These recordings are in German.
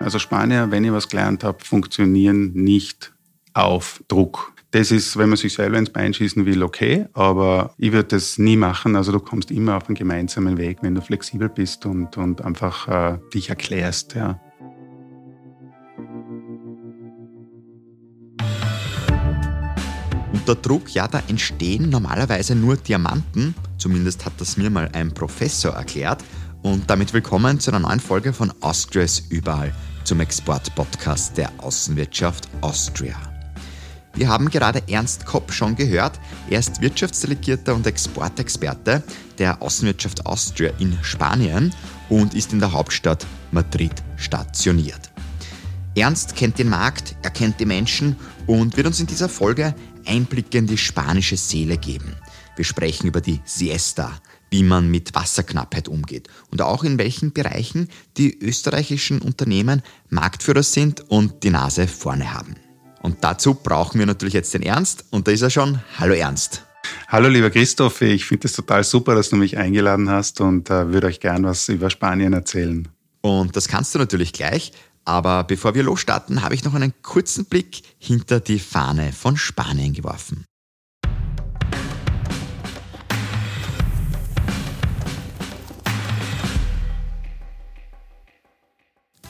Also Spanier, wenn ich was gelernt habe, funktionieren nicht auf Druck. Das ist, wenn man sich selber ins Bein schießen will, okay, aber ich würde das nie machen. Also du kommst immer auf einen gemeinsamen Weg, wenn du flexibel bist und, und einfach äh, dich erklärst. Ja. Unter Druck, ja, da entstehen normalerweise nur Diamanten. Zumindest hat das mir mal ein Professor erklärt. Und damit willkommen zu einer neuen Folge von Austria's Überall zum Export-Podcast der Außenwirtschaft Austria. Wir haben gerade Ernst Kopp schon gehört. Er ist Wirtschaftsdelegierter und Exportexperte der Außenwirtschaft Austria in Spanien und ist in der Hauptstadt Madrid stationiert. Ernst kennt den Markt, er kennt die Menschen und wird uns in dieser Folge Einblicke in die spanische Seele geben. Wir sprechen über die Siesta, wie man mit Wasserknappheit umgeht und auch in welchen Bereichen die österreichischen Unternehmen Marktführer sind und die Nase vorne haben. Und dazu brauchen wir natürlich jetzt den Ernst und da ist er schon. Hallo Ernst. Hallo lieber Christoph, ich finde es total super, dass du mich eingeladen hast und äh, würde euch gern was über Spanien erzählen. Und das kannst du natürlich gleich, aber bevor wir losstarten, habe ich noch einen kurzen Blick hinter die Fahne von Spanien geworfen.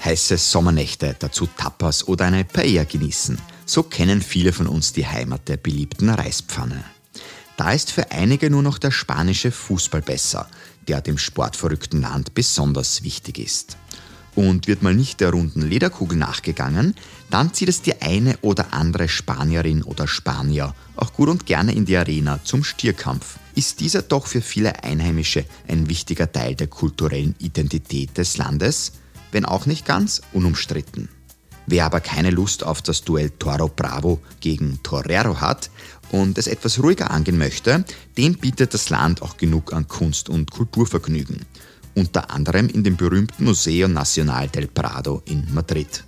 Heiße Sommernächte, dazu Tapas oder eine Paella genießen. So kennen viele von uns die Heimat der beliebten Reispfanne. Da ist für einige nur noch der spanische Fußball besser, der dem sportverrückten Land besonders wichtig ist. Und wird mal nicht der runden Lederkugel nachgegangen, dann zieht es die eine oder andere Spanierin oder Spanier auch gut und gerne in die Arena zum Stierkampf. Ist dieser doch für viele Einheimische ein wichtiger Teil der kulturellen Identität des Landes, wenn auch nicht ganz unumstritten. Wer aber keine Lust auf das Duell Toro Bravo gegen Torero hat und es etwas ruhiger angehen möchte, dem bietet das Land auch genug an Kunst- und Kulturvergnügen unter anderem in dem berühmten Museo Nacional del Prado in Madrid.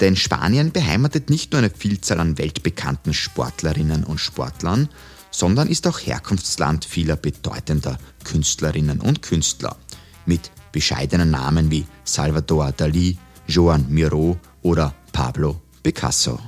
Denn Spanien beheimatet nicht nur eine Vielzahl an weltbekannten Sportlerinnen und Sportlern, sondern ist auch Herkunftsland vieler bedeutender Künstlerinnen und Künstler mit bescheidenen Namen wie Salvador Dalí, Joan Miró oder Pablo Picasso.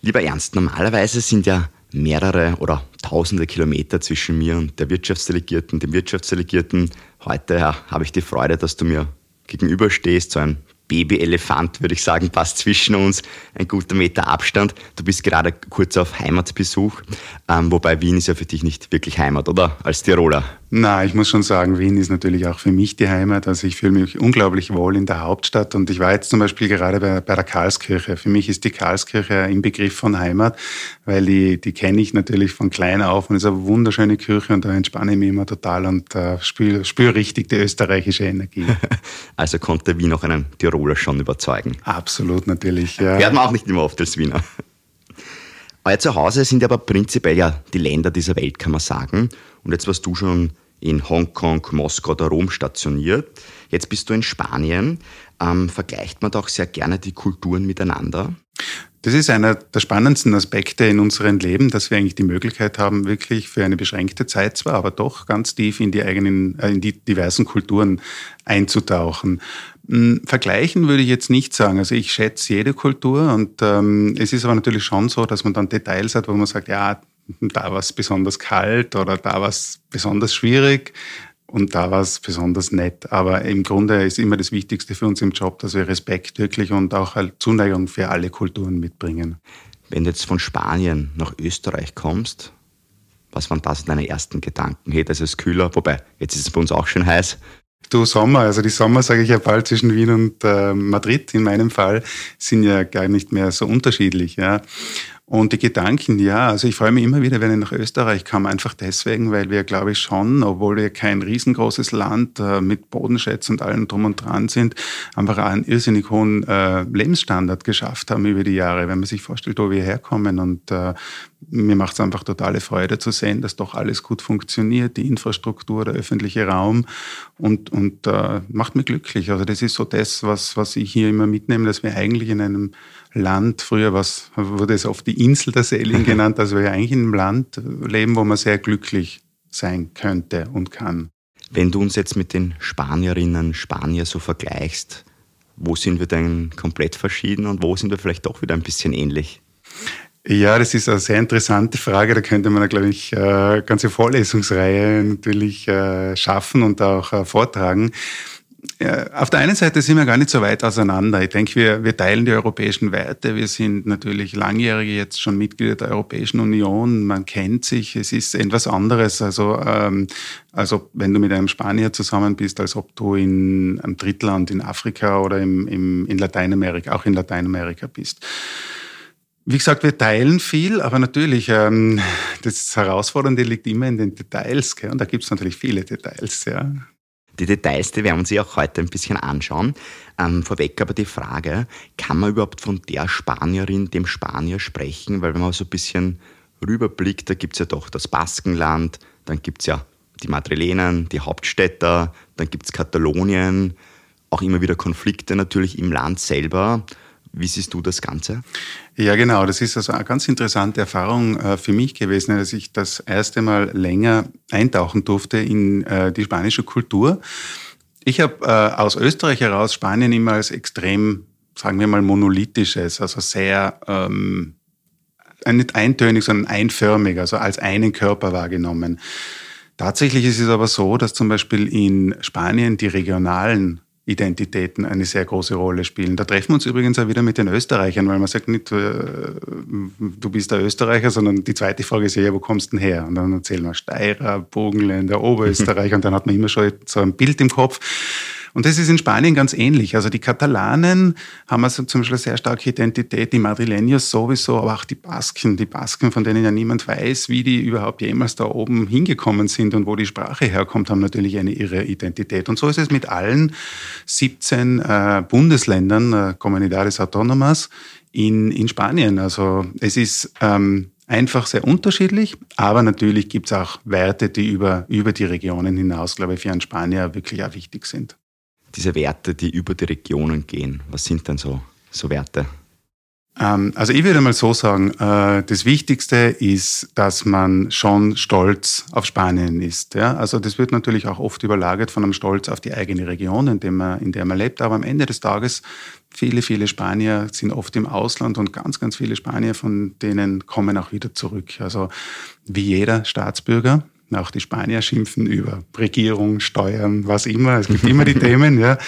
Lieber Ernst, normalerweise sind ja mehrere oder tausende Kilometer zwischen mir und der Wirtschaftsdelegierten, dem Wirtschaftsdelegierten. Heute ja, habe ich die Freude, dass du mir gegenüberstehst, so ein Babyelefant, würde ich sagen, passt zwischen uns, ein guter Meter Abstand. Du bist gerade kurz auf Heimatbesuch, ähm, wobei Wien ist ja für dich nicht wirklich Heimat, oder? Als Tiroler. Na, ich muss schon sagen, Wien ist natürlich auch für mich die Heimat. Also ich fühle mich unglaublich wohl in der Hauptstadt und ich war jetzt zum Beispiel gerade bei, bei der Karlskirche. Für mich ist die Karlskirche ein Begriff von Heimat, weil die, die kenne ich natürlich von klein auf und ist eine wunderschöne Kirche und da entspanne ich mich immer total und äh, spüre spür richtig die österreichische Energie. also konnte Wien auch einen Tiroler schon überzeugen? Absolut, natürlich. Ja. Hört man auch nicht immer oft als Wiener. Euer Zuhause sind aber prinzipiell ja die Länder dieser Welt, kann man sagen. Und jetzt warst du schon in Hongkong, Moskau oder Rom stationiert. Jetzt bist du in Spanien. Ähm, vergleicht man doch sehr gerne die Kulturen miteinander? Das ist einer der spannendsten Aspekte in unserem Leben, dass wir eigentlich die Möglichkeit haben, wirklich für eine beschränkte Zeit zwar, aber doch ganz tief in die eigenen, äh, in die diversen Kulturen einzutauchen. Hm, vergleichen würde ich jetzt nicht sagen. Also ich schätze jede Kultur und ähm, es ist aber natürlich schon so, dass man dann Details hat, wo man sagt, ja, da war es besonders kalt oder da war es besonders schwierig und da war es besonders nett. Aber im Grunde ist immer das Wichtigste für uns im Job, dass wir Respekt wirklich und auch halt Zuneigung für alle Kulturen mitbringen. Wenn du jetzt von Spanien nach Österreich kommst, was waren das deine ersten Gedanken? Hey, das ist kühler, wobei jetzt ist es bei uns auch schön heiß. Du Sommer, also die Sommer, sage ich ja bald, zwischen Wien und äh, Madrid in meinem Fall, sind ja gar nicht mehr so unterschiedlich. Ja. Und die Gedanken, ja, also ich freue mich immer wieder, wenn ich nach Österreich komme, einfach deswegen, weil wir, glaube ich, schon, obwohl wir kein riesengroßes Land äh, mit Bodenschätzen und allem drum und dran sind, einfach einen irrsinnig hohen äh, Lebensstandard geschafft haben über die Jahre. Wenn man sich vorstellt, wo wir herkommen und äh, mir macht es einfach totale Freude zu sehen, dass doch alles gut funktioniert, die Infrastruktur, der öffentliche Raum und, und äh, macht mich glücklich. Also das ist so das, was, was ich hier immer mitnehme, dass wir eigentlich in einem Land, früher was, wurde es oft die Insel der Seligen genannt, also wir eigentlich in einem Land leben, wo man sehr glücklich sein könnte und kann. Wenn du uns jetzt mit den Spanierinnen, Spanier so vergleichst, wo sind wir denn komplett verschieden und wo sind wir vielleicht doch wieder ein bisschen ähnlich? Ja, das ist eine sehr interessante Frage. Da könnte man, glaube ich, eine ganze Vorlesungsreihe natürlich äh, schaffen und auch äh, Auf der einen Seite sind wir gar nicht so weit auseinander. Ich denke, wir, wir teilen die europäischen Werte. Wir sind natürlich langjährige jetzt schon Mitglieder der Europäischen Union. Man kennt sich. Es ist etwas anderes. Also, ähm, also wenn du mit einem Spanier zusammen bist, als ob du in einem Drittland in Afrika oder im, im, in Lateinamerika, auch in Lateinamerika bist. Wie gesagt, wir teilen viel, aber natürlich, ähm, das Herausfordernde liegt immer in den Details. Gell? Und da gibt es natürlich viele Details. Ja. Die Details, die werden wir uns auch heute ein bisschen anschauen. Ähm, vorweg aber die Frage, kann man überhaupt von der Spanierin, dem Spanier sprechen? Weil wenn man so ein bisschen rüberblickt, da gibt es ja doch das Baskenland, dann gibt es ja die Madrilenen, die Hauptstädter, dann gibt es Katalonien, auch immer wieder Konflikte natürlich im Land selber. Wie siehst du das Ganze? Ja, genau. Das ist also eine ganz interessante Erfahrung äh, für mich gewesen, dass ich das erste Mal länger eintauchen durfte in äh, die spanische Kultur. Ich habe äh, aus Österreich heraus Spanien immer als extrem, sagen wir mal, monolithisches, also sehr ähm, nicht eintönig, sondern einförmig, also als einen Körper wahrgenommen. Tatsächlich ist es aber so, dass zum Beispiel in Spanien die regionalen Identitäten eine sehr große Rolle spielen. Da treffen wir uns übrigens auch wieder mit den Österreichern, weil man sagt nicht, äh, du bist der Österreicher, sondern die zweite Frage ist ja, wo kommst du denn her? Und dann erzählen wir Steirer, Bogenländer, Oberösterreich und dann hat man immer schon so ein Bild im Kopf. Und das ist in Spanien ganz ähnlich. Also die Katalanen haben also zum Beispiel eine sehr starke Identität, die Madrileños sowieso, aber auch die Basken. Die Basken, von denen ja niemand weiß, wie die überhaupt jemals da oben hingekommen sind und wo die Sprache herkommt, haben natürlich eine irre Identität. Und so ist es mit allen 17 äh, Bundesländern, äh, Comunidades Autónomas, in, in Spanien. Also es ist ähm, einfach sehr unterschiedlich, aber natürlich gibt es auch Werte, die über, über die Regionen hinaus, glaube ich, für einen Spanier wirklich auch wichtig sind diese Werte, die über die Regionen gehen? Was sind denn so, so Werte? Ähm, also ich würde mal so sagen, äh, das Wichtigste ist, dass man schon stolz auf Spanien ist. Also das wird natürlich auch oft überlagert von einem Stolz auf die eigene Region, in der man, in der man lebt. Aber am Ende des Tages, viele, viele Spanier sind oft im Ausland und ganz, ganz viele Spanier von denen kommen auch wieder zurück. Also wie jeder Staatsbürger auch die Spanier schimpfen über Regierung, Steuern, was immer. Es gibt immer die Themen, ja.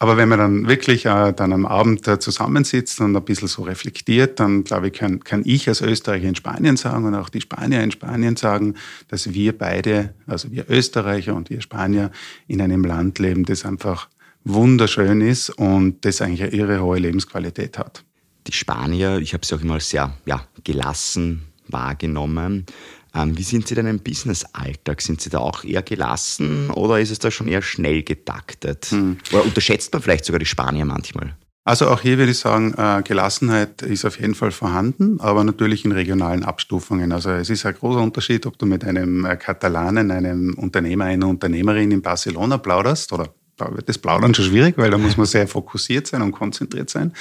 Aber wenn man dann wirklich äh, dann am Abend äh, zusammensitzt und ein bisschen so reflektiert, dann glaube ich, kann, kann ich als Österreicher in Spanien sagen und auch die Spanier in Spanien sagen, dass wir beide, also wir Österreicher und wir Spanier, in einem Land leben, das einfach wunderschön ist und das eigentlich eine irre hohe Lebensqualität hat. Die Spanier, ich habe sie auch immer sehr ja, gelassen wahrgenommen. Ähm, wie sind Sie denn im Business-Alltag? Sind Sie da auch eher gelassen oder ist es da schon eher schnell getaktet? Hm. Oder unterschätzt man vielleicht sogar die Spanier manchmal? Also auch hier würde ich sagen, äh, Gelassenheit ist auf jeden Fall vorhanden, aber natürlich in regionalen Abstufungen. Also es ist ein großer Unterschied, ob du mit einem äh, Katalanen, einem Unternehmer, einer Unternehmerin in Barcelona plauderst oder da wird das Plaudern schon schwierig, weil da muss man sehr fokussiert sein und konzentriert sein.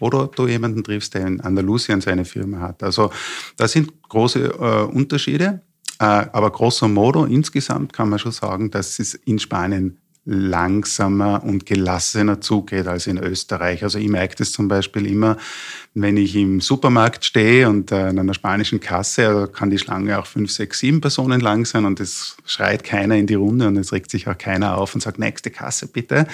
Oder du jemanden triffst, der in Andalusien seine Firma hat. Also da sind große äh, Unterschiede. Äh, aber grosso modo insgesamt kann man schon sagen, dass es in Spanien langsamer und gelassener zugeht als in Österreich. Also ich merke das zum Beispiel immer, wenn ich im Supermarkt stehe und äh, in einer spanischen Kasse, also kann die Schlange auch fünf, sechs, sieben Personen lang sein und es schreit keiner in die Runde und es regt sich auch keiner auf und sagt, nächste Kasse bitte,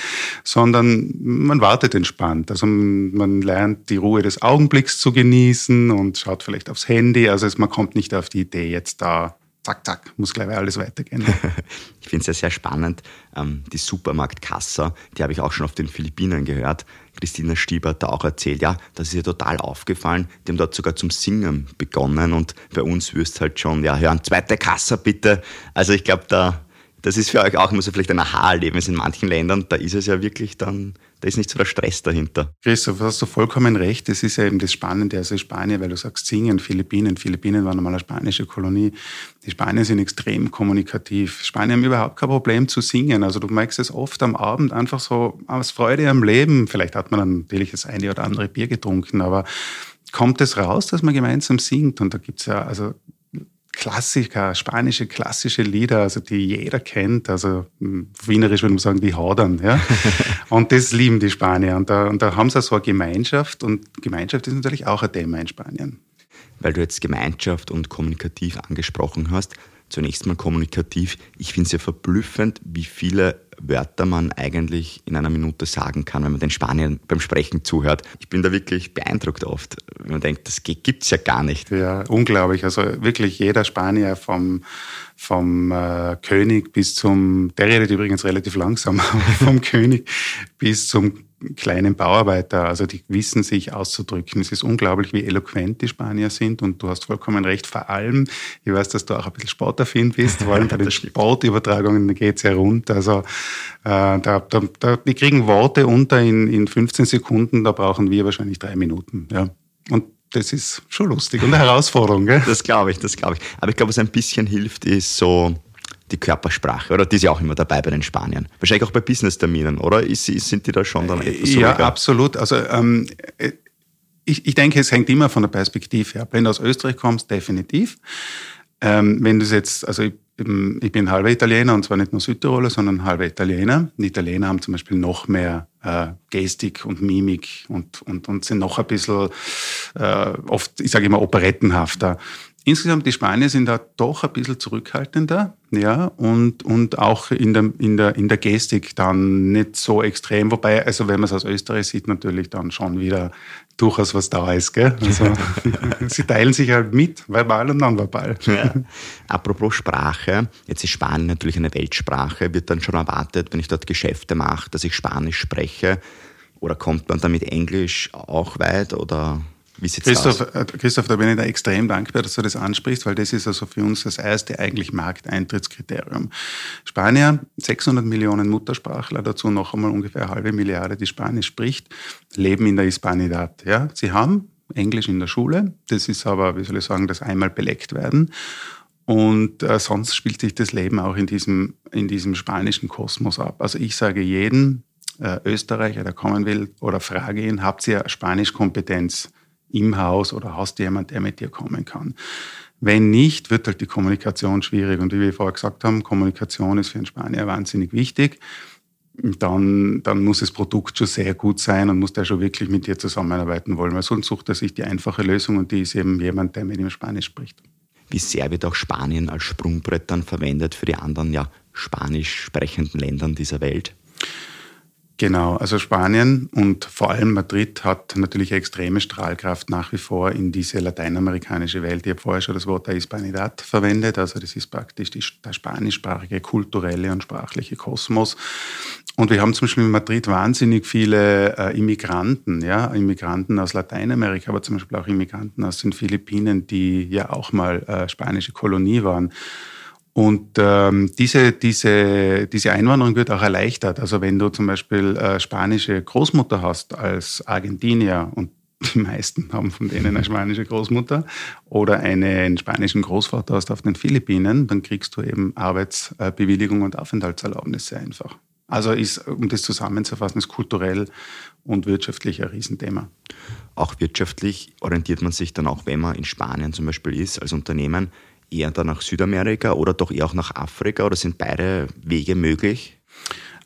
sondern man wartet entspannt. Also man lernt die Ruhe des Augenblicks zu genießen und schaut vielleicht aufs Handy. Also man kommt nicht auf die Idee, jetzt da zack, zack, muss gleich alles weitergehen. ich finde es ja sehr spannend. Ähm, die Supermarktkasse, die habe ich auch schon auf den Philippinen gehört. Christina Stieber hat da auch erzählt, ja, das ist ihr total aufgefallen. Die haben dort sogar zum Singen begonnen und bei uns wirst halt schon, ja, hören, zweite Kasse bitte. Also ich glaube, da, das ist für euch auch immer so vielleicht ein Aha-Erlebnis in manchen Ländern. Da ist es ja wirklich dann Da ist nicht so der Stress dahinter. Christoph, hast du vollkommen recht. Das ist ja eben das Spannende. Also Spanien, weil du sagst Singen, Philippinen. Philippinen waren einmal eine spanische Kolonie. Die Spanier sind extrem kommunikativ. Spanier haben überhaupt kein Problem zu singen. Also du merkst es oft am Abend einfach so aus Freude am Leben. Vielleicht hat man dann natürlich das eine oder andere Bier getrunken, aber kommt es raus, dass man gemeinsam singt. Und da gibt es ja also Klassiker, spanische klassische Lieder, also die jeder kennt. Also hm, wienerisch würde man sagen, die hadern. Ja? und das lieben die Spanier. Und da, und da haben sie so eine Gemeinschaft. Und Gemeinschaft ist natürlich auch ein Thema in Spanien. Weil du jetzt Gemeinschaft und kommunikativ angesprochen hast, zunächst mal kommunikativ. Ich finde es ja verblüffend, wie viele Wörter man eigentlich in einer Minute sagen kann, wenn man den Spaniern beim Sprechen zuhört. Ich bin da wirklich beeindruckt oft, wenn man denkt, das gibt es ja gar nicht. Ja, unglaublich. Also wirklich jeder Spanier vom, vom äh, König bis zum, der redet übrigens relativ langsam, vom König bis zum kleinen Bauarbeiter. Also die wissen sich auszudrücken. Es ist unglaublich, wie eloquent die Spanier sind und du hast vollkommen recht. Vor allem, ich weiß, dass du auch ein bisschen sportaffin bist, vor allem bei den Sportübertragungen geht es ja rund. Also äh, da, da, da, die kriegen Worte unter in, in 15 Sekunden, da brauchen wir wahrscheinlich drei Minuten. Ja. Und das ist schon lustig und eine Herausforderung. Gell? Das glaube ich, das glaube ich. Aber ich glaube, was ein bisschen hilft, ist so die Körpersprache, oder? Die ist ja auch immer dabei bei den Spaniern. Wahrscheinlich auch bei Business-Terminen, oder? Ist, sind die da schon dann etwas Ja, ruhiger? absolut. Also ähm, ich, ich denke, es hängt immer von der Perspektive ab. Wenn du aus Österreich kommst, definitiv. Ähm, wenn du jetzt, also ich, ich bin halber Italiener und zwar nicht nur Südtiroler, sondern halber Italiener. Die Italiener haben zum Beispiel noch mehr äh, Gestik und Mimik und, und, und sind noch ein bisschen äh, oft, ich sage immer, operettenhafter. Insgesamt die Spanier sind da doch ein bisschen zurückhaltender, ja, und, und auch in der, in, der, in der Gestik dann nicht so extrem. Wobei, also wenn man es aus Österreich sieht, natürlich dann schon wieder durchaus was da ist, gell? Also, sie teilen sich halt mit, verbal und nonverbal. Ja. Apropos Sprache, jetzt ist Spanien natürlich eine Weltsprache, wird dann schon erwartet, wenn ich dort Geschäfte mache, dass ich Spanisch spreche. Oder kommt man damit Englisch auch weit oder Christoph? Äh, Christoph, da bin ich da extrem dankbar, dass du das ansprichst, weil das ist also für uns das erste eigentlich Markteintrittskriterium. Spanier, 600 Millionen Muttersprachler, dazu noch einmal ungefähr eine halbe Milliarde, die Spanisch spricht, leben in der Hispanidad. Ja? Sie haben Englisch in der Schule, das ist aber, wie soll ich sagen, das einmal beleckt werden. Und äh, sonst spielt sich das Leben auch in diesem, in diesem spanischen Kosmos ab. Also ich sage jeden äh, Österreicher, der kommen will, oder frage ihn, habt ihr Spanischkompetenz? Im Haus oder hast du jemanden, der mit dir kommen kann. Wenn nicht, wird halt die Kommunikation schwierig. Und wie wir vorher gesagt haben, Kommunikation ist für einen Spanier wahnsinnig wichtig. Dann, dann muss das Produkt schon sehr gut sein und muss der schon wirklich mit dir zusammenarbeiten wollen, weil sonst sucht er sich die einfache Lösung und die ist eben jemand, der mit ihm Spanisch spricht. Wie sehr wird auch Spanien als Sprungbrett dann verwendet für die anderen ja, spanisch sprechenden Ländern dieser Welt? Genau, also Spanien und vor allem Madrid hat natürlich extreme Strahlkraft nach wie vor in diese lateinamerikanische Welt. Ich habe vorher schon das Wort der Hispanidad verwendet, also das ist praktisch die, der spanischsprachige kulturelle und sprachliche Kosmos. Und wir haben zum Beispiel in Madrid wahnsinnig viele äh, Immigranten, ja, Immigranten aus Lateinamerika, aber zum Beispiel auch Immigranten aus den Philippinen, die ja auch mal äh, spanische Kolonie waren. Und ähm, diese, diese, diese Einwanderung wird auch erleichtert. Also wenn du zum Beispiel äh, spanische Großmutter hast als Argentinier und die meisten haben von denen eine spanische Großmutter oder einen spanischen Großvater hast auf den Philippinen, dann kriegst du eben Arbeitsbewilligung und Aufenthaltserlaubnis sehr einfach. Also ist, um das zusammenzufassen, ist kulturell und wirtschaftlich ein Riesenthema. Auch wirtschaftlich orientiert man sich dann auch, wenn man in Spanien zum Beispiel ist, als Unternehmen, eher dann nach Südamerika oder doch eher auch nach Afrika oder sind beide Wege möglich?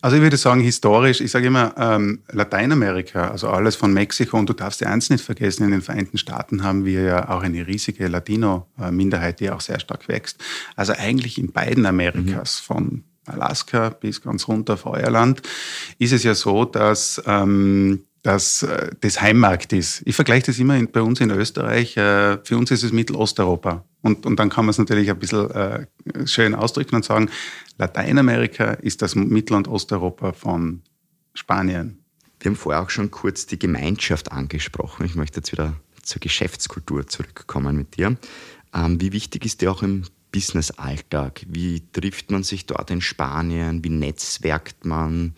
Also ich würde sagen, historisch, ich sage immer ähm, Lateinamerika, also alles von Mexiko. Und du darfst dir eins nicht vergessen, in den Vereinten Staaten haben wir ja auch eine riesige Latino-Minderheit, die auch sehr stark wächst. Also eigentlich in beiden Amerikas, mhm. von Alaska bis ganz runter auf Feuerland, ist es ja so, dass ähm, äh, das Heimmarkt ist. Ich vergleiche das immer in, bei uns in Österreich. Äh, für uns ist es Mittelosteuropa. Und, und dann kann man es natürlich ein bisschen äh, schön ausdrücken und sagen, Lateinamerika ist das Mittel- und Osteuropa von Spanien. Wir haben vorher auch schon kurz die Gemeinschaft angesprochen. Ich möchte jetzt wieder zur Geschäftskultur zurückkommen mit dir. Ähm, wie wichtig ist die auch im Business-Alltag? Wie trifft man sich dort in Spanien? Wie netzwerkt man?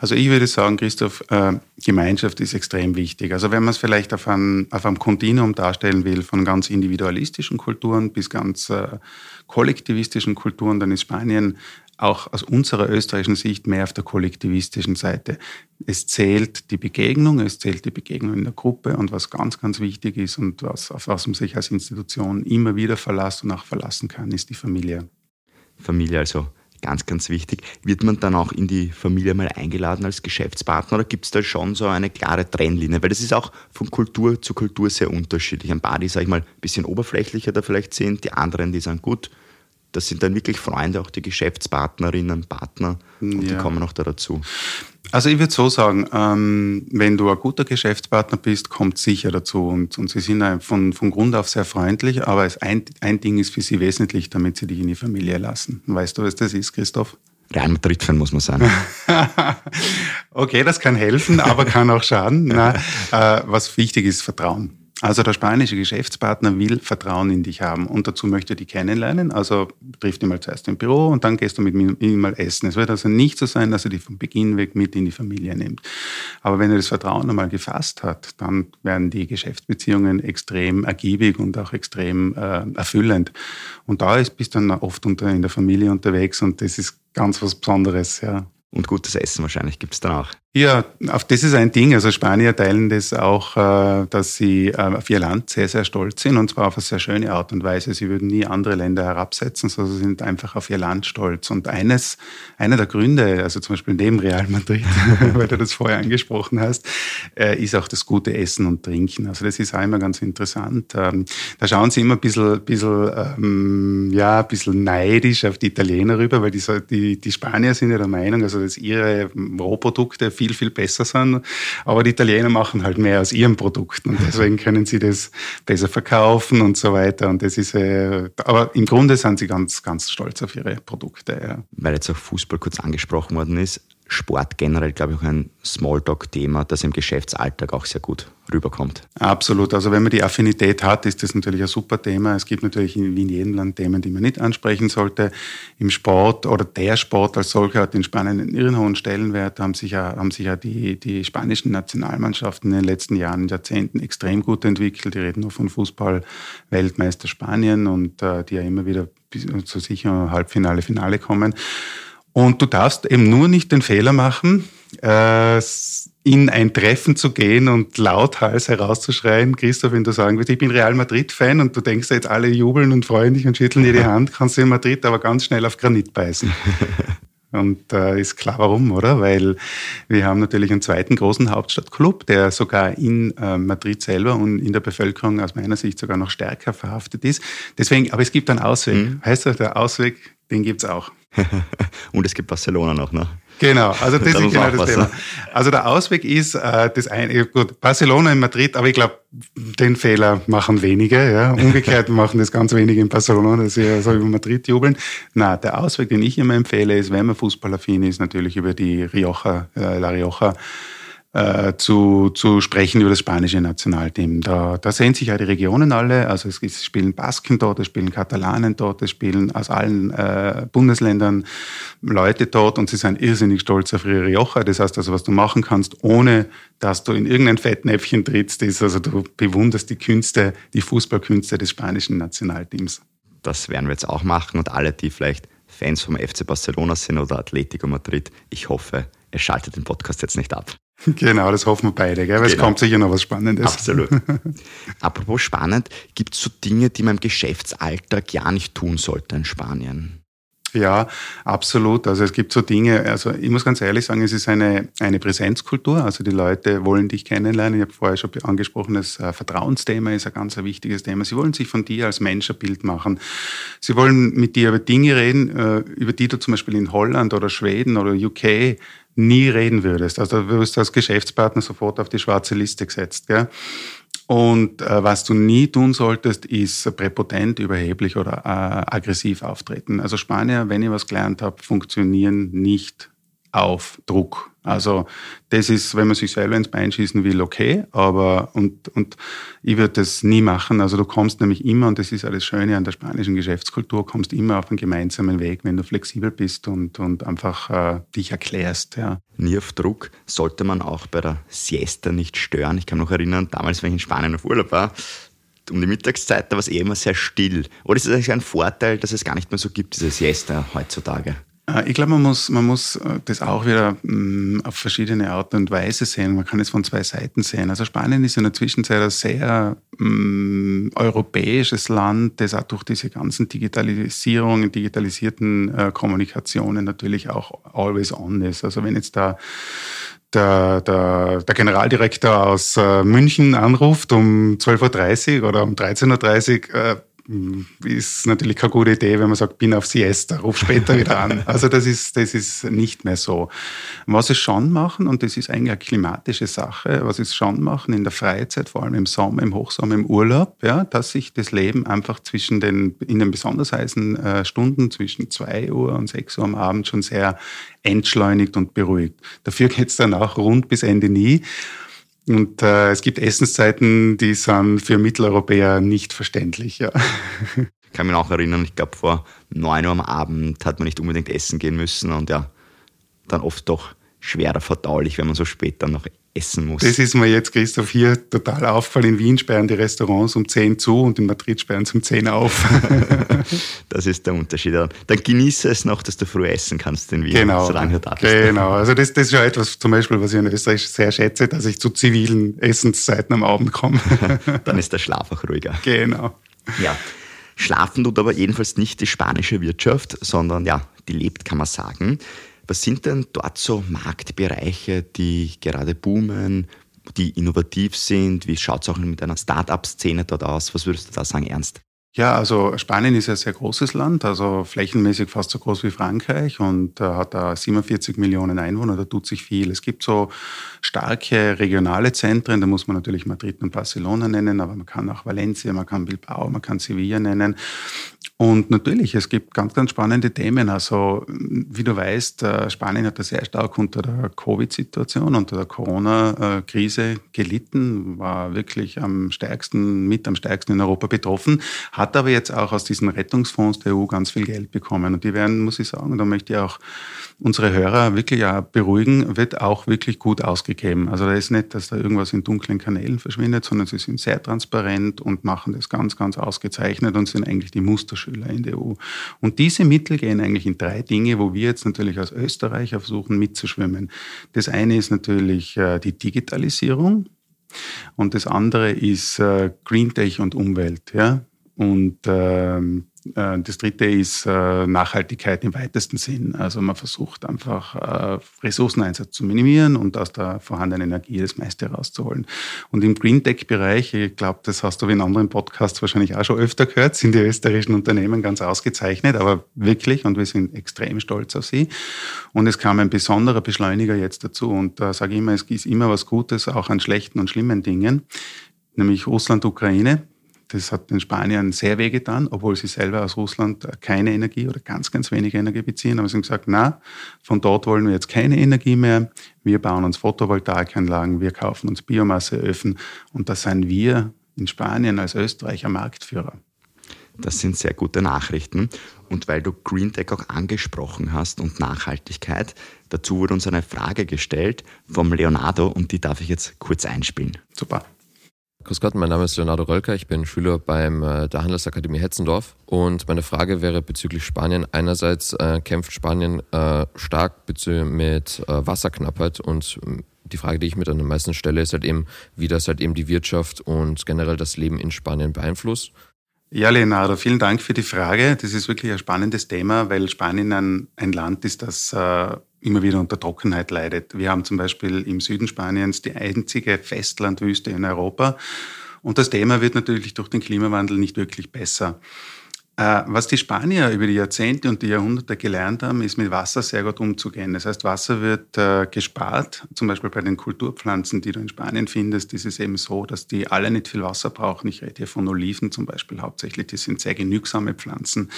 Also ich würde sagen, Christoph, äh, Gemeinschaft ist extrem wichtig. Also wenn man es vielleicht auf einem, auf einem Kontinuum darstellen will, von ganz individualistischen Kulturen bis ganz äh, kollektivistischen Kulturen, dann ist Spanien auch aus unserer österreichischen Sicht mehr auf der kollektivistischen Seite. Es zählt die Begegnung, es zählt die Begegnung in der Gruppe und was ganz, ganz wichtig ist und was, auf was man sich als Institution immer wieder verlässt und auch verlassen kann, ist die Familie. Familie also ganz, ganz wichtig. Wird man dann auch in die Familie mal eingeladen als Geschäftspartner oder gibt es da schon so eine klare Trennlinie? Weil das ist auch von Kultur zu Kultur sehr unterschiedlich. Ein paar, die, sag ich mal, ein bisschen oberflächlicher da vielleicht sind, die anderen, die sagen, gut, das sind dann wirklich Freunde, auch die Geschäftspartnerinnen, Partner und ja. die kommen auch da dazu. Also ich würde so sagen, ähm, wenn du ein guter Geschäftspartner bist, kommt sicher dazu und, und sie sind von, von Grund auf sehr freundlich, aber es ein, ein Ding ist für sie wesentlich, damit sie dich in die Familie lassen. Weißt du, was das ist, Christoph? Real Madrid-Fan muss man sagen. okay, das kann helfen, aber kann auch schaden. Na, äh, was wichtig ist, Vertrauen. Also der spanische Geschäftspartner will Vertrauen in dich haben und dazu möchte er dich kennenlernen. Also trifft ihn mal zuerst im Büro und dann gehst du mit ihm mal essen. Es wird also nicht so sein, dass er dich von Beginn weg mit in die Familie nimmt. Aber wenn er das Vertrauen einmal gefasst hat, dann werden die Geschäftsbeziehungen extrem ergiebig und auch extrem äh, erfüllend. Und da ist, bist du dann oft unter, in der Familie unterwegs und das ist ganz was Besonderes. Ja. Und gutes Essen wahrscheinlich gibt es dann auch. Ja, auf das ist ein Ding. Also Spanier teilen das auch, äh, dass sie äh, auf ihr Land sehr, sehr stolz sind und zwar auf eine sehr schöne Art und Weise. Sie würden nie andere Länder herabsetzen, sondern sie sind einfach auf ihr Land stolz. Und eines, einer der Gründe, also zum Beispiel neben Real Madrid, weil du das vorher angesprochen hast, äh, ist auch das gute Essen und Trinken. Also das ist auch immer ganz interessant. Ähm, da schauen sie immer ein bisschen, bisschen, ähm, ja, ein bisschen neidisch auf die Italiener rüber, weil die, die, die Spanier sind ja der Meinung, also dass ihre Rohprodukte viel, viel besser sind. Aber die Italiener machen halt mehr aus ihren Produkten und deswegen können sie das besser verkaufen und so weiter. Und das ist, äh, aber im Grunde sind sie ganz, ganz stolz auf ihre Produkte. Ja. Weil jetzt auch Fußball kurz angesprochen worden ist, Sport generell, glaube ich, auch ein Smalltalk-Thema, das im Geschäftsalltag auch sehr gut rüberkommt. Absolut. Also wenn man die Affinität hat, ist das natürlich ein super Thema. Es gibt natürlich wie in jedem Land Themen, die man nicht ansprechen sollte. Im Sport oder der Sport als solcher hat in Spanien einen irren hohen Stellenwert. Haben sich ja, haben sich ja die, die spanischen Nationalmannschaften in den letzten Jahren, Jahrzehnten extrem gut entwickelt. Die reden nur von Fußball-Weltmeister Spanien und äh, die ja immer wieder bis, zu sicher Halbfinale, Finale kommen. Und du darfst eben nur nicht den Fehler machen, äh, in ein Treffen zu gehen und lauthals herauszuschreien, Christoph, wenn du sagen willst, ich bin Real Madrid-Fan und du denkst jetzt alle jubeln und freuen dich und schütteln dir die Hand, kannst du in Madrid aber ganz schnell auf Granit beißen. Und äh, ist klar warum, oder? Weil wir haben natürlich einen zweiten großen Hauptstadtclub, der sogar in äh, Madrid selber und in der Bevölkerung aus meiner Sicht sogar noch stärker verhaftet ist. Deswegen, aber es gibt einen Ausweg. Mhm. Heißt das, der Ausweg, den gibt's auch. und es gibt Barcelona noch, ne? Genau, also das ist genau das Thema. Also der Ausweg ist, äh, das eine, gut, Barcelona in Madrid, aber ich glaube, den Fehler machen wenige. Ja. Umgekehrt machen das ganz wenige in Barcelona, dass sie so über Madrid jubeln. Na, der Ausweg, den ich immer empfehle, ist, wenn man fußballaffin ist, natürlich über die Rioja, äh, La Rioja äh, zu, zu sprechen über das spanische Nationalteam. Da, da sehen sich ja die Regionen alle, also es, es spielen Basken dort, es spielen Katalanen dort, es spielen aus allen äh, Bundesländern Leute dort und sie sind irrsinnig stolz auf ihre Rioja. Das heißt also, was du machen kannst, ohne dass du in irgendein Fettnäpfchen trittst, ist also du bewunderst die Künste, die Fußballkünste des spanischen Nationalteams. Das werden wir jetzt auch machen und alle, die vielleicht Fans vom FC Barcelona sind oder Atletico Madrid, ich hoffe, ihr schaltet den Podcast jetzt nicht ab. Genau, das hoffen wir beide, gell? weil genau. es kommt sicher noch was Spannendes. Absolut. Apropos spannend, gibt es so Dinge, die man im Geschäftsalltag ja nicht tun sollte in Spanien? Ja, absolut. Also es gibt so Dinge, also ich muss ganz ehrlich sagen, es ist eine, eine Präsenzkultur. Also die Leute wollen dich kennenlernen. Ich habe vorher schon angesprochen, das äh, Vertrauensthema ist ein ganz wichtiges Thema. Sie wollen sich von dir als Mensch ein Bild machen. Sie wollen mit dir über Dinge reden, äh, über die du zum Beispiel in Holland oder Schweden oder UK nie reden würdest. Also du wirst als Geschäftspartner sofort auf die schwarze Liste gesetzt. Gell? Und äh, was du nie tun solltest, ist präpotent, überheblich oder äh, aggressiv auftreten. Also Spanier, wenn ich was gelernt habe, funktionieren nicht auf Druck. Also das ist, wenn man sich selber ins Bein schießen will, okay, aber und, und ich würde das nie machen. Also du kommst nämlich immer, und das ist das Schöne an der spanischen Geschäftskultur, kommst immer auf einen gemeinsamen Weg, wenn du flexibel bist und, und einfach äh, dich erklärst. Ja. Druck sollte man auch bei der Siesta nicht stören. Ich kann mich noch erinnern, damals, wenn ich in Spanien auf Urlaub war, um die Mittagszeit, da war es eh immer sehr still. Oder ist es eigentlich ein Vorteil, dass es gar nicht mehr so gibt, diese Siesta heutzutage? Äh, ich glaube, man muss, man muss äh, das auch wieder mm, auf verschiedene Art und Weise sehen. Man kann es von zwei Seiten sehen. Also Spanien ist in der Zwischenzeit ein sehr ähm, europäisches Land, das auch durch diese ganzen Digitalisierungen, digitalisierten äh, Kommunikationen natürlich auch always on ist. Also wenn jetzt da der, der, der Generaldirektor aus München anruft um 12.30 Uhr oder um 13.30 Uhr, ist natürlich keine gute Idee, wenn man sagt, bin auf Siesta, ruf später wieder an. Also das ist, das ist nicht mehr so. Was sie schon machen, und das ist eigentlich eine klimatische Sache, was sie schon machen in der Freizeit, vor allem im Sommer, im Hochsommer, im Urlaub, ja, dass sich das Leben einfach zwischen den, in den besonders heißen äh, Stunden, zwischen 2 Uhr und 6 Uhr am Abend schon sehr entschleunigt und beruhigt. Dafür geht es dann auch rund bis Ende nie. Und äh, es gibt Essenszeiten, die sind für Mitteleuropäer nicht verständlich. Ja. Ich kann mich auch erinnern, ich glaube, vor 9 Uhr am Abend hat man nicht unbedingt essen gehen müssen und ja, dann oft doch schwerer verdaulich, wenn man so spät dann noch essen muss. Das ist mir jetzt, Christoph, hier total auffallen. In Wien sperren die Restaurants um 10 zu und in Madrid sperren sie um 10 auf. das ist der Unterschied. Dann genieße es noch, dass du früh essen kannst in Wien, genau, solange du da bist. Genau, also das, das ist ja etwas zum Beispiel, was ich in Österreich sehr schätze, dass ich zu zivilen Essenszeiten am Abend komme. Dann ist der Schlaf auch ruhiger. Genau. Ja. Schlafen tut aber jedenfalls nicht die spanische Wirtschaft, sondern ja, die lebt, kann man sagen. Was sind denn dort so Marktbereiche, die gerade boomen, die innovativ sind? Wie schaut es auch mit einer Start-up-Szene dort aus? Was würdest du da sagen, Ernst? Ja, also Spanien ist ein sehr großes Land, also flächenmäßig fast so groß wie Frankreich und äh, hat da 47 Millionen Einwohner, da tut sich viel. Es gibt so starke regionale Zentren, da muss man natürlich Madrid und Barcelona nennen, aber man kann auch Valencia, man kann Bilbao, man kann Sevilla nennen. Und natürlich, es gibt ganz, ganz spannende Themen. Also, wie du weißt, äh, Spanien hat da sehr stark unter der Covid-Situation, unter der Corona-Krise gelitten, war wirklich am stärksten, mit am stärksten in Europa betroffen, hat aber jetzt auch aus diesen Rettungsfonds der EU ganz viel Geld bekommen. Und die werden, muss ich sagen, da möchte ich auch unsere Hörer wirklich auch beruhigen, wird auch wirklich gut ausgegeben. Also da ist nicht, dass da irgendwas in dunklen Kanälen verschwindet, sondern sie sind sehr transparent und machen das ganz, ganz ausgezeichnet und sind eigentlich die Musterschüler in der EU. Und diese Mittel gehen eigentlich in drei Dinge, wo wir jetzt natürlich als Österreicher versuchen mitzuschwimmen. Das eine ist natürlich äh, die Digitalisierung. Und das andere ist äh, Green Tech und Umwelt. Ja? Und ähm, äh, das dritte ist äh, Nachhaltigkeit im weitesten Sinn. Also man versucht einfach äh, Ressourceneinsatz zu minimieren und aus der vorhandenen Energie das meiste rauszuholen. Und im Green Tech-Bereich, ich glaube, das hast du in anderen Podcasts wahrscheinlich auch schon öfter gehört, sind die österreichischen Unternehmen ganz ausgezeichnet, aber wirklich, und wir sind extrem stolz auf sie. Und es kam ein besonderer Beschleuniger jetzt dazu. Und da sage ich immer, es ist immer was Gutes, auch an schlechten und schlimmen Dingen, nämlich Russland-Ukraine das hat den Spaniern sehr wehgetan, obwohl sie selber aus Russland keine Energie oder ganz, ganz wenig Energie beziehen. Aber sie haben gesagt, na, von dort wollen wir jetzt keine Energie mehr. Wir bauen uns Photovoltaikanlagen, wir kaufen uns Biomasseöfen und da sind wir in Spanien als Österreicher Marktführer. Das sind sehr gute Nachrichten. Und weil du Green Tech auch angesprochen hast und Nachhaltigkeit, dazu wurde uns eine Frage gestellt vom Leonardo und die darf ich jetzt kurz einspielen. Super. Grüß Gott, mein Name ist Leonardo Rölker, ich bin Schüler beim äh, der Handelsakademie Hetzendorf und meine Frage wäre bezüglich Spanien. Einerseits äh, kämpft Spanien äh, stark mit äh, Wasserknappheit und ähm, die Frage, die ich mir dann am meisten stelle, ist halt eben, wie das halt eben die Wirtschaft und generell das Leben in Spanien beeinflusst. Ja, Leonardo, vielen Dank für die Frage. Das ist wirklich ein spannendes Thema, weil Spanien ein, ein Land ist, das äh, immer wieder unter Trockenheit leidet. Wir haben zum Beispiel im Süden Spaniens die einzige Festlandwüste in Europa. Und das Thema wird natürlich durch den Klimawandel nicht wirklich besser. Äh, was die Spanier über die Jahrzehnte und die Jahrhunderte gelernt haben, ist mit Wasser sehr gut umzugehen. Das heißt, Wasser wird äh, gespart. Zum Beispiel bei den Kulturpflanzen, die du in Spanien findest, ist es eben so, dass die alle nicht viel Wasser brauchen. Ich rede hier von Oliven zum Beispiel hauptsächlich. Die sind sehr genügsame Pflanzen.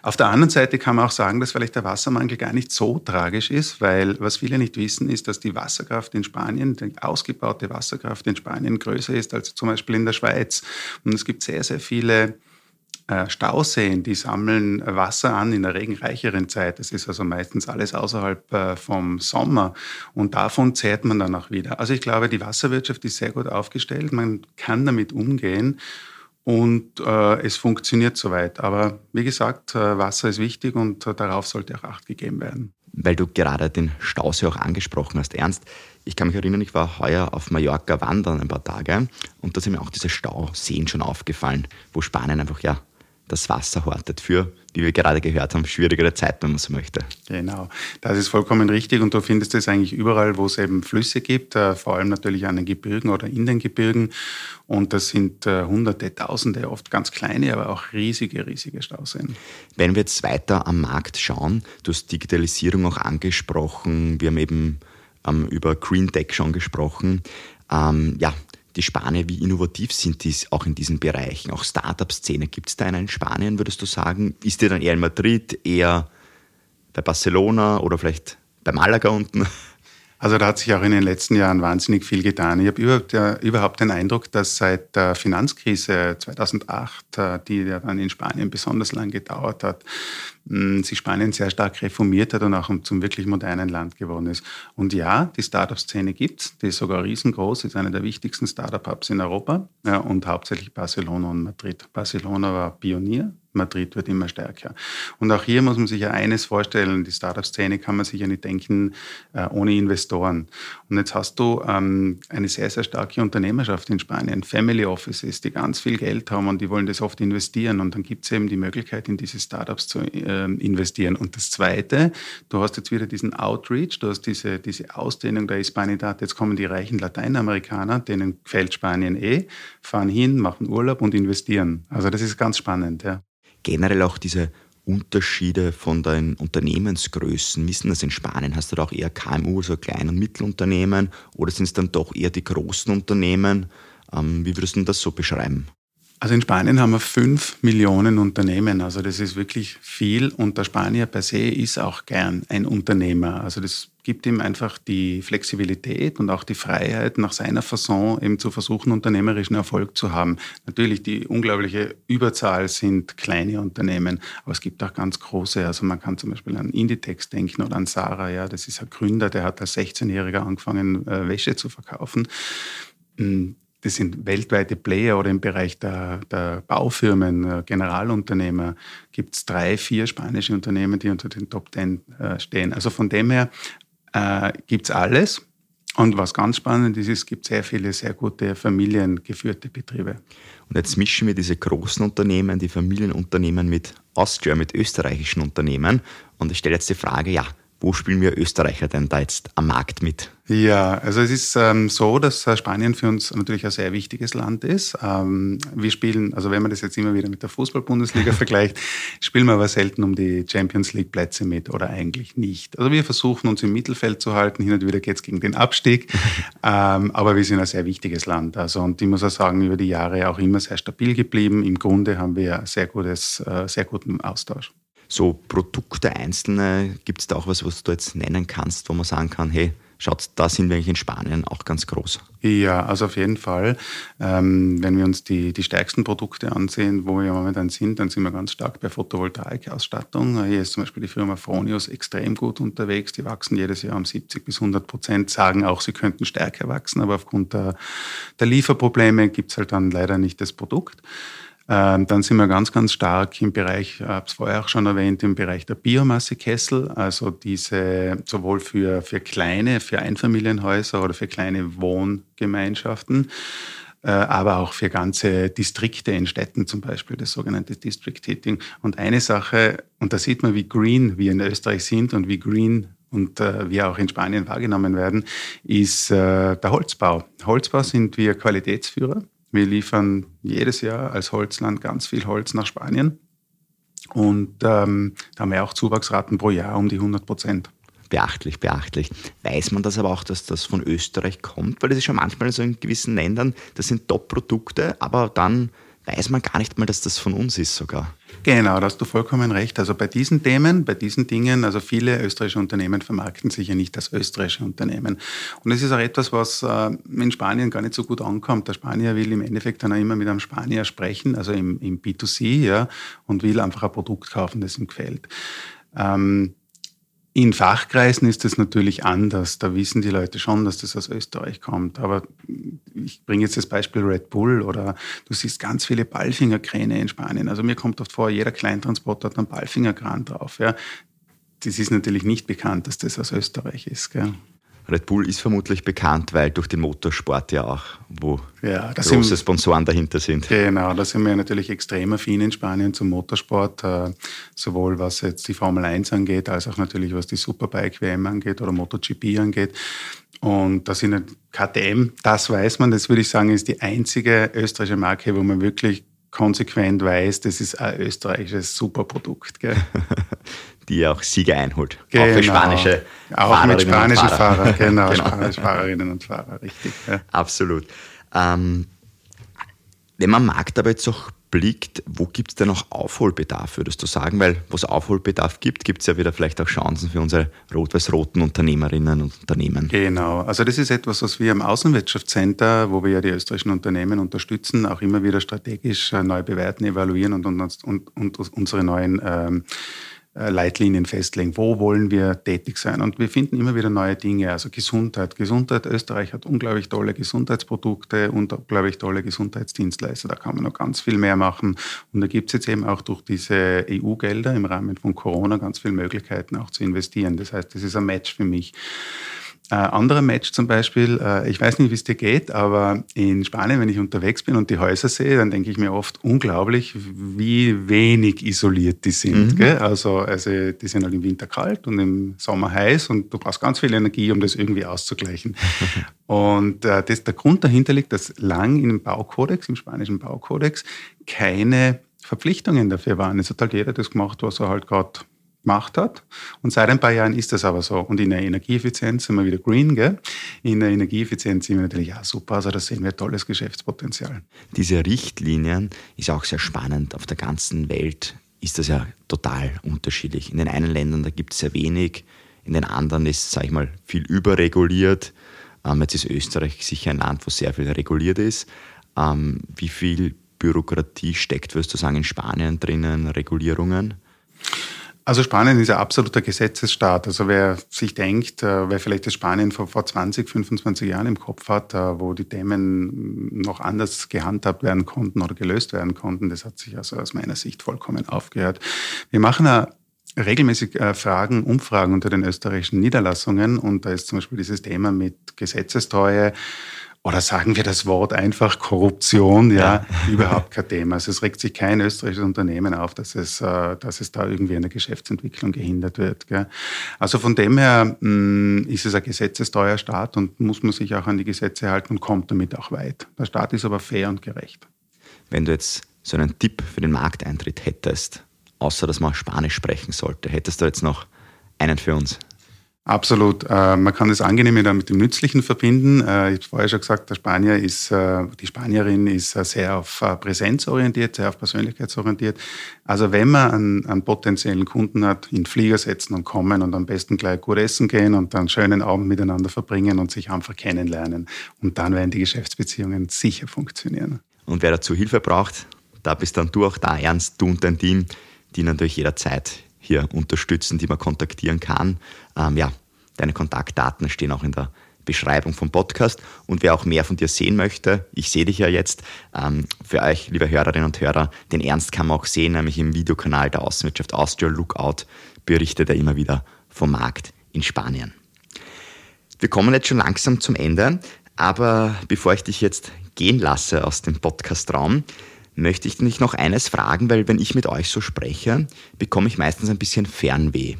Auf der anderen Seite kann man auch sagen, dass vielleicht der Wassermangel gar nicht so tragisch ist, weil was viele nicht wissen, ist, dass die Wasserkraft in Spanien, die ausgebaute Wasserkraft in Spanien größer ist als zum Beispiel in der Schweiz. Und es gibt sehr, sehr viele Stauseen, die sammeln Wasser an in der regenreicheren Zeit. Das ist also meistens alles außerhalb äh, vom Sommer. Und davon zehrt man dann auch wieder. Also ich glaube, die Wasserwirtschaft ist sehr gut aufgestellt. Man kann damit umgehen. Und äh, es funktioniert soweit. Aber wie gesagt, äh, Wasser ist wichtig und äh, darauf sollte auch Acht gegeben werden. Weil du gerade den Stausee auch angesprochen hast, Ernst. Ich kann mich erinnern, ich war heuer auf Mallorca wandern ein paar Tage und da sind mir auch diese Stauseen schon aufgefallen, wo Spanien einfach ja das Wasser hortet für, wie wir gerade gehört haben, schwierigere Zeiten, wenn man so möchte. Genau, das ist vollkommen richtig und du findest es eigentlich überall, wo es eben Flüsse gibt, äh, vor allem natürlich an den Gebirgen oder in den Gebirgen. Und das sind äh, Hunderte, Tausende, oft ganz kleine, aber auch riesige, riesige Stauseen. Wenn wir jetzt weiter am Markt schauen, du hast Digitalisierung auch angesprochen, wir haben eben ähm, über Green Tech schon gesprochen. Ähm, ja, die Spanier, wie innovativ sind die auch in diesen Bereichen? Auch Startup-Szene, gibt es da einen in Spanien, würdest du sagen? Ist die dann eher in Madrid, eher bei Barcelona oder vielleicht bei Malaga unten? Also da hat sich auch in den letzten Jahren wahnsinnig viel getan. Ich habe überhaupt, den Eindruck, dass seit der Finanzkrise 2008, äh, die ja dann in Spanien besonders lang gedauert hat, sich Spanien sehr stark reformiert hat und auch zum wirklich modernen Land geworden ist. Und ja, die Startup-Szene gibt die ist sogar riesengroß, ist eine der wichtigsten Startup-Hubs in Europa ja, und hauptsächlich Barcelona und Madrid. Barcelona war Pionier, Madrid wird immer stärker. Und auch hier muss man sich ja eines vorstellen, die Startup-Szene kann man sich ja nicht denken äh, ohne Investoren. Und jetzt hast du ähm, eine sehr, sehr starke Unternehmerschaft in Spanien, Family Offices, die ganz viel Geld haben und die wollen das oft investieren. Und dann gibt es eben die Möglichkeit, in diese Startups zu äh, investieren. Und das Zweite, du hast jetzt wieder diesen Outreach, du hast diese, diese Ausdehnung der Hispanidad. Jetzt kommen die reichen Lateinamerikaner, denen gefällt Spanien eh, fahren hin, machen Urlaub und investieren. Also das ist ganz spannend. Ja generell auch diese Unterschiede von den Unternehmensgrößen? Wissen das in Spanien? Hast du da auch eher KMU, so Klein- und Mittelunternehmen, oder sind es dann doch eher die großen Unternehmen? Ähm, wie würdest du das so beschreiben? Also in Spanien haben wir fünf Millionen Unternehmen. Also das ist wirklich viel. Und der Spanier per se ist auch gern ein Unternehmer. Also das gibt ihm einfach die Flexibilität und auch die Freiheit, nach seiner Fasson eben zu versuchen, unternehmerischen Erfolg zu haben. Natürlich, die unglaubliche Überzahl sind kleine Unternehmen, aber es gibt auch ganz große. Also man kann zum Beispiel an Inditex denken oder an Sarah. Ja, das ist ein Gründer, der hat als 16-Jähriger angefangen, äh, Wäsche zu verkaufen hm, das sind weltweite Player oder im Bereich der, der Baufirmen, äh, Generalunternehmer, gibt es drei, vier spanische Unternehmen, die unter den Top Ten äh, stehen. Also von dem her äh, gibt es alles. Und was ganz spannend ist, es gibt sehr viele sehr gute familiengeführte Betriebe. Und jetzt mischen wir diese großen Unternehmen, die Familienunternehmen mit Austria, mit österreichischen Unternehmen. Und ich stelle jetzt die Frage, ja, wo spielen wir Österreicher denn da jetzt am Markt mit? Ja, also es ist ähm, so, dass äh, Spanien für uns natürlich ein sehr wichtiges Land ist. Ähm, wir spielen, also wenn man das jetzt immer wieder mit der Fußball-Bundesliga vergleicht, spielen wir aber selten um die Champions League-Plätze mit oder eigentlich nicht. Also wir versuchen uns im Mittelfeld zu halten, hin und wieder geht es gegen den Abstieg, ähm, aber wir sind ein sehr wichtiges Land. Also und ich muss auch sagen, über die Jahre auch immer sehr stabil geblieben. Im Grunde haben wir sehr, gutes, äh, sehr guten Austausch so Produkte einzelne, gibt es da auch was, was du jetzt nennen kannst, wo man sagen kann, hey, schaut, da sind wir eigentlich in Spanien auch ganz groß. Ja, also auf jeden Fall. Ähm, wenn wir uns die, die stärksten Produkte ansehen, wo wir momentan sind, dann sind wir ganz stark bei Photovoltaikausstattung. Hier ist zum Beispiel die Firma Fronius extrem gut unterwegs. Die wachsen jedes Jahr um 70 bis 100 Prozent, sagen auch, sie könnten stärker wachsen, aber aufgrund der, der Lieferprobleme gibt es halt dann leider nicht das Produkt. Ähm, dann sind wir ganz, ganz stark im Bereich, ich habe es vorher auch schon erwähnt, im Bereich der Biomassekessel, also diese sowohl für, für kleine, für Einfamilienhäuser oder für kleine Wohngemeinschaften, äh, aber auch für ganze Distrikte in Städten zum Beispiel, das sogenannte District Heating. Und eine Sache, und da sieht man, wie green wir in Österreich sind und wie green und äh, wir auch in Spanien wahrgenommen werden, ist äh, der Holzbau. Holzbau sind wir Qualitätsführer wir liefern jedes Jahr als Holzland ganz viel Holz nach Spanien. Und ähm, da haben wir auch Zuwachsraten pro Jahr um die 100 Prozent. Beachtlich, beachtlich. Weiß man das aber auch, dass das von Österreich kommt? Weil das ist schon manchmal so in gewissen Ländern, das sind Top-Produkte, aber dann weiß man gar nicht mal, dass das von uns ist sogar. Genau, da hast du vollkommen recht. Also bei diesen Themen, bei diesen Dingen, also viele österreichische Unternehmen vermarkten sich ja nicht als österreichische Unternehmen. Und das ist auch etwas, was äh, in Spanien gar nicht so gut ankommt. Der Spanier will im Endeffekt dann auch immer mit einem Spanier sprechen, also im, im B2C, ja, und will einfach ein Produkt kaufen, das ihm gefällt. Ähm, in Fachkreisen ist es natürlich anders. Da wissen die Leute schon, dass das aus Österreich kommt. Aber ich bringe jetzt das Beispiel Red Bull oder du siehst ganz viele Ballfingerkräne in Spanien. Also mir kommt oft vor, jeder Kleintransporter hat einen Ballfingerkran drauf. Ja. Das ist natürlich nicht bekannt, dass das aus Österreich ist. Gell. Red Bull ist vermutlich bekannt, weil durch den Motorsport ja auch, wo ja, große sind, Sponsoren dahinter sind. Genau, da sind wir natürlich extrem affin in Spanien zum Motorsport, äh, sowohl was jetzt die Formel 1 angeht, als auch natürlich was die Superbike WM angeht oder MotoGP angeht. Und da sind KTM, das weiß man, das würde ich sagen, ist die einzige österreichische Marke, wo man wirklich konsequent weiß, das ist ein österreichisches Superprodukt. Die auch Siege einholt. Genau. Auch für genau. spanische Auch Fahrerinnen mit spanischen Fahrern, genau, genau. spanische Fahrerinnen und Fahrer, richtig. Ja. Absolut. Ähm, wenn man Markt aber jetzt auch blickt, wo gibt es denn noch Aufholbedarf, würdest du sagen? Weil wo es Aufholbedarf gibt, gibt es ja wieder vielleicht auch Chancen für unsere rot-weiß-roten Unternehmerinnen und Unternehmen. Genau, also das ist etwas, was wir im Außenwirtschaftscenter, wo wir ja die österreichischen Unternehmen unterstützen, auch immer wieder strategisch äh, neu bewerten, evaluieren und, und, und, und unsere neuen ähm, äh, Leitlinien festlegen. Wo wollen wir tätig sein? Und wir finden immer wieder neue Dinge. Also Gesundheit. Gesundheit. Österreich hat unglaublich tolle Gesundheitsprodukte und unglaublich tolle Gesundheitsdienstleister. Da kann man noch ganz viel mehr machen. Und da gibt es jetzt eben auch durch diese EU-Gelder im Rahmen von Corona ganz viele Möglichkeiten auch zu investieren. Das heißt, das ist ein Match für mich. Äh, anderer Match zum Beispiel, äh, ich weiß nicht, wie es dir geht, aber in Spanien, wenn ich unterwegs bin und die Häuser sehe, dann denke ich mir oft unglaublich, wie wenig isoliert die sind. Mhm. Also, also die sind halt im Winter kalt und im Sommer heiß und du brauchst ganz viel Energie, um das irgendwie auszugleichen. und äh, das, der Grund dahinter liegt, dass lang im Baukodex, im spanischen Baukodex, keine Verpflichtungen dafür waren. Es hat halt jeder das gemacht, was er halt gerade gemacht hat. Und seit ein paar Jahren ist das aber so. Und in der Energieeffizienz sind wir wieder green, gell? In der Energieeffizienz sind wir natürlich, ja super, also da sehen wir tolles Geschäftspotenzial. Diese Richtlinien ist auch sehr spannend. Auf der ganzen Welt ist das ja total unterschiedlich. In den einen Ländern, da gibt es sehr wenig, in den anderen ist, sage ich mal, viel überreguliert. Ähm, jetzt ist Österreich sicher ein Land, wo sehr viel reguliert ist. Ähm, wie viel Bürokratie steckt, würdest du sagen, in Spanien drinnen, Regulierungen? Also Spanien ist ein absoluter Gesetzesstaat. Also wer sich denkt, äh, wer vielleicht das Spanien vor, vor 20, 25 Jahren im Kopf hat, äh, wo die Themen noch anders gehandhabt werden konnten oder gelöst werden konnten, das hat sich also aus meiner Sicht vollkommen aufgehört. Wir machen eine regelmäßig äh, Fragen, Umfragen unter den österreichischen Niederlassungen und da ist zum Beispiel dieses Thema mit Gesetzestreue oder sagen wir das Wort einfach Korruption, ja, ja. überhaupt kein Thema. Also es regt sich kein österreichisches Unternehmen auf, dass es, äh, dass es da irgendwie eine Geschäftsentwicklung gehindert wird. Gell. Also von dem her mh, mm, ist es ein gesetzesteuer Staat und muss man sich auch an die Gesetze halten und kommt damit auch weit. Der Staat ist aber fair und gerecht. Wenn du jetzt so einen Tipp für den Markteintritt hättest, außer dass man Spanisch sprechen sollte, hättest du jetzt noch einen für uns? Absolut. Äh, man kann das Angenehme dann mit dem Nützlichen verbinden. Äh, ich habe vorher schon gesagt, der Spanier ist, äh, die Spanierin ist sehr auf Präsenz orientiert, sehr auf persönlichkeitsorientiert. Also wenn man einen, einen potenziellen Kunden hat, in den Flieger setzen und kommen und am besten gleich gut essen gehen und dann schönen Abend miteinander verbringen und sich einfach kennenlernen. Und dann werden die Geschäftsbeziehungen sicher funktionieren. Und wer dazu Hilfe braucht, da bist dann du auch da, Ernst, du und dein Team, die natürlich jederzeit hier unterstützen, die man kontaktieren kann. Ähm, ja, deine Kontaktdaten stehen auch in der Beschreibung vom Podcast. Und wer auch mehr von dir sehen möchte, ich sehe dich ja jetzt, ähm, für euch, liebe Hörerinnen und Hörer, den Ernst kann man auch sehen, nämlich im Videokanal der Außenwirtschaft Austria Lookout berichtet er immer wieder vom Markt in Spanien. Wir kommen jetzt schon langsam zum Ende, aber bevor ich dich jetzt gehen lasse aus dem Podcastraum, möchte ich dich noch eines fragen, weil wenn ich mit euch so spreche, bekomme ich meistens ein bisschen Fernweh.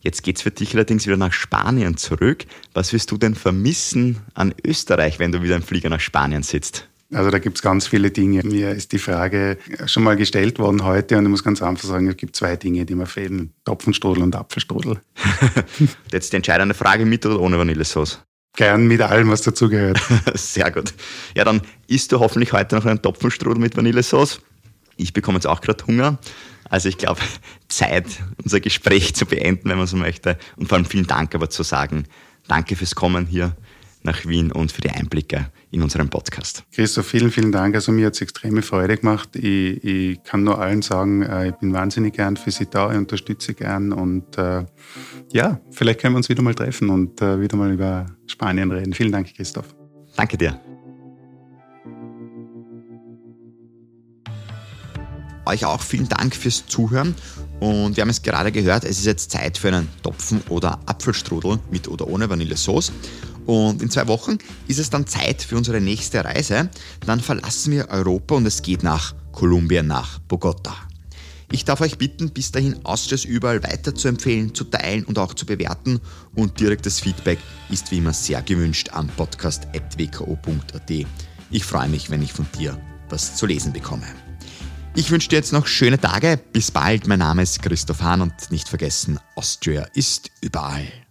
Jetzt geht es für dich allerdings wieder nach Spanien zurück. Was wirst du denn vermissen an Österreich, wenn du wieder im Flieger nach Spanien sitzt? Also da gibt es ganz viele Dinge. Mir ist die Frage schon mal gestellt worden heute und ich muss ganz einfach sagen, es gibt zwei Dinge, die mir fehlen. Topfenstrudel und Apfelstrudel. Jetzt die entscheidende Frage, mit oder ohne Vanillesauce? Gern mit allem, was dazugehört. Sehr gut. Ja, dann isst du hoffentlich heute noch einen Topfenstrudel mit Vanillesauce. Ich bekomme jetzt auch gerade Hunger. Also ich glaube, Zeit, unser Gespräch zu beenden, wenn man so möchte. Und vor allem vielen Dank aber zu sagen. Danke fürs Kommen hier nach Wien und für die Einblicke in unserem Podcast. Christoph, vielen, vielen Dank. Also mir hat es extreme Freude gemacht. Ich, ich, kann nur allen sagen, äh, ich bin wahnsinnig gern für Sie da, ich unterstütze gern und äh, ja, vielleicht können wir uns wieder mal treffen und äh, wieder mal über Spanien reden. Vielen Dank, Christoph. Danke dir. Euch auch vielen Dank fürs Zuhören. Und wir haben es gerade gehört, es ist jetzt Zeit für einen Topfen- oder Apfelstrudel mit oder ohne Vanillesauce. Und in zwei Wochen ist es dann Zeit für unsere nächste Reise. Dann verlassen wir Europa und es geht nach Kolumbien, nach Bogota. Ich darf euch bitten, bis dahin Austrias überall weiter zu empfehlen, zu teilen und auch zu bewerten. Und direktes Feedback ist wie immer sehr gewünscht am podcast.wko.at. Ich freue mich, wenn ich von dir was zu lesen bekomme. Ich wünsche dir jetzt noch schöne Tage. Bis bald. Mein Name ist Christoph Hahn und nicht vergessen, Austria ist überall.